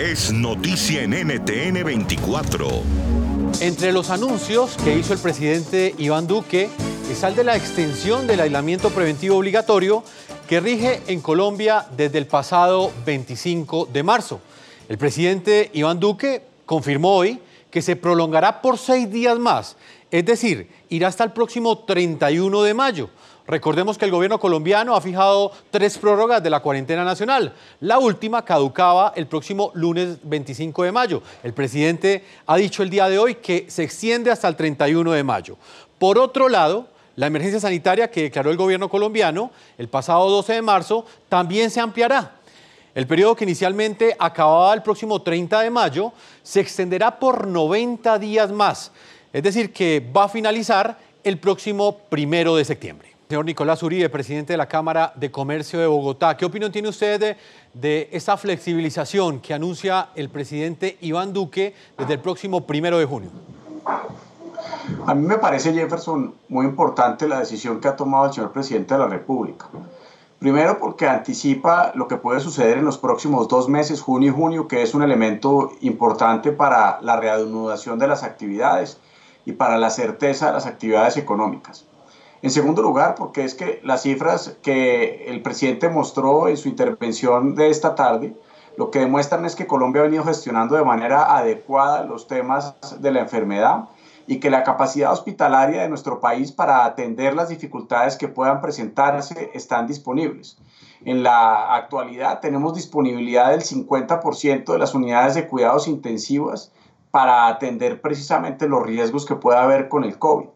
es noticia en NTN 24. Entre los anuncios que hizo el presidente Iván Duque es el de la extensión del aislamiento preventivo obligatorio que rige en Colombia desde el pasado 25 de marzo. El presidente Iván Duque confirmó hoy que se prolongará por seis días más, es decir, irá hasta el próximo 31 de mayo. Recordemos que el gobierno colombiano ha fijado tres prórrogas de la cuarentena nacional. La última caducaba el próximo lunes 25 de mayo. El presidente ha dicho el día de hoy que se extiende hasta el 31 de mayo. Por otro lado, la emergencia sanitaria que declaró el gobierno colombiano el pasado 12 de marzo también se ampliará. El periodo que inicialmente acababa el próximo 30 de mayo se extenderá por 90 días más, es decir, que va a finalizar el próximo primero de septiembre. Señor Nicolás Uribe, presidente de la Cámara de Comercio de Bogotá, ¿qué opinión tiene usted de, de flexibilización que anuncia el presidente Iván Duque desde el próximo primero de junio? A mí me parece, Jefferson, muy importante la decisión que ha tomado el señor presidente de la República. Primero porque anticipa lo que puede suceder en los próximos dos meses, junio y junio, que es un elemento importante para la reanudación de las actividades y para la certeza de las actividades económicas. En segundo lugar, porque es que las cifras que el presidente mostró en su intervención de esta tarde, lo que demuestran es que Colombia ha venido gestionando de manera adecuada los temas de la enfermedad y que la capacidad hospitalaria de nuestro país para atender las dificultades que puedan presentarse están disponibles. En la actualidad tenemos disponibilidad del 50% de las unidades de cuidados intensivas para atender precisamente los riesgos que pueda haber con el COVID.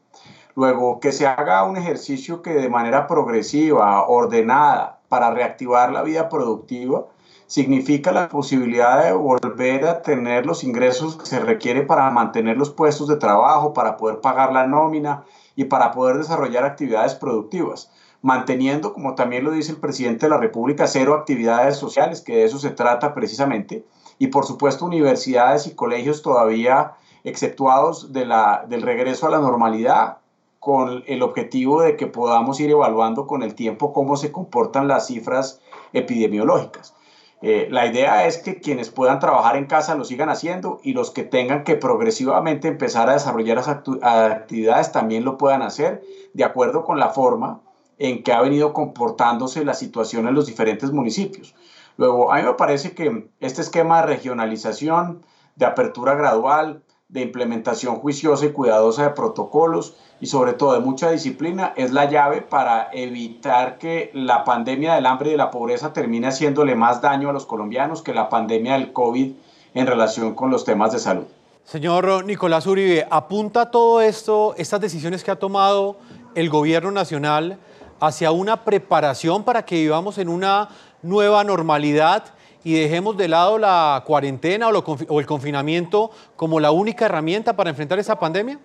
Luego, que se haga un ejercicio que de manera progresiva, ordenada, para reactivar la vida productiva, significa la posibilidad de volver a tener los ingresos que se requiere para mantener los puestos de trabajo, para poder pagar la nómina y para poder desarrollar actividades productivas, manteniendo, como también lo dice el presidente de la República, cero actividades sociales, que de eso se trata precisamente, y por supuesto universidades y colegios todavía exceptuados de la, del regreso a la normalidad, con el objetivo de que podamos ir evaluando con el tiempo cómo se comportan las cifras epidemiológicas. Eh, la idea es que quienes puedan trabajar en casa lo sigan haciendo y los que tengan que progresivamente empezar a desarrollar las actividades también lo puedan hacer de acuerdo con la forma en que ha venido comportándose la situación en los diferentes municipios. Luego, a mí me parece que este esquema de regionalización, de apertura gradual, de implementación juiciosa y cuidadosa de protocolos y sobre todo de mucha disciplina es la llave para evitar que la pandemia del hambre y de la pobreza termine haciéndole más daño a los colombianos que la pandemia del COVID en relación con los temas de salud. Señor Nicolás Uribe, ¿apunta todo esto, estas decisiones que ha tomado el gobierno nacional hacia una preparación para que vivamos en una nueva normalidad y dejemos de lado la cuarentena o, el confinamiento como la única herramienta para enfrentar esa pandemia?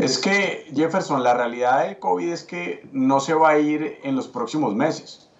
Es que, Jefferson, la realidad del COVID es que no se va a ir en los próximos meses.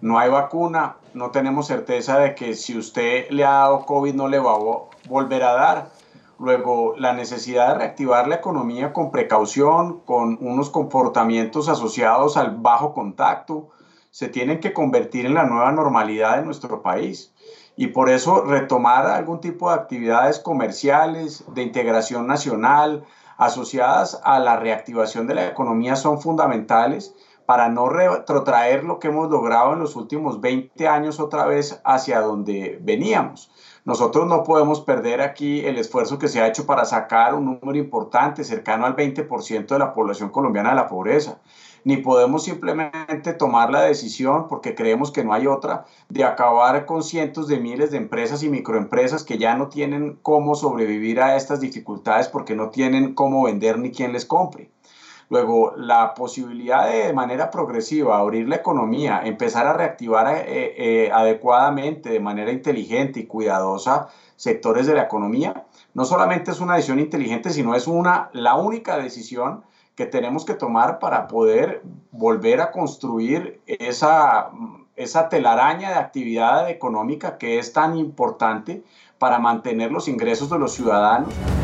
No hay vacuna, no tenemos certeza de que si usted le ha dado COVID no le va a volver a dar. Luego, la necesidad de reactivar la economía con precaución, con unos comportamientos asociados al bajo contacto, se tienen que convertir en la nueva normalidad de nuestro país. Y por eso retomar algún tipo de actividades comerciales, de integración nacional, asociadas a la reactivación de la economía son fundamentales para no retrotraer lo que hemos logrado en los últimos 20 años otra vez hacia donde veníamos. Nosotros no podemos perder aquí el esfuerzo que se ha hecho para sacar un número importante, cercano al 20% de la población colombiana de la pobreza ni podemos simplemente tomar la decisión, porque creemos que no hay otra, de acabar con cientos de miles de empresas y microempresas que ya no tienen cómo sobrevivir a estas dificultades porque no tienen cómo vender ni quien les compre. Luego, la posibilidad de, de manera progresiva abrir la economía, empezar a reactivar eh, eh, adecuadamente, de manera inteligente y cuidadosa, sectores de la economía, no solamente es una decisión inteligente, sino es una, la única decisión que tenemos que tomar para poder volver a construir esa, esa telaraña de actividad económica que es tan importante para mantener los ingresos de los ciudadanos.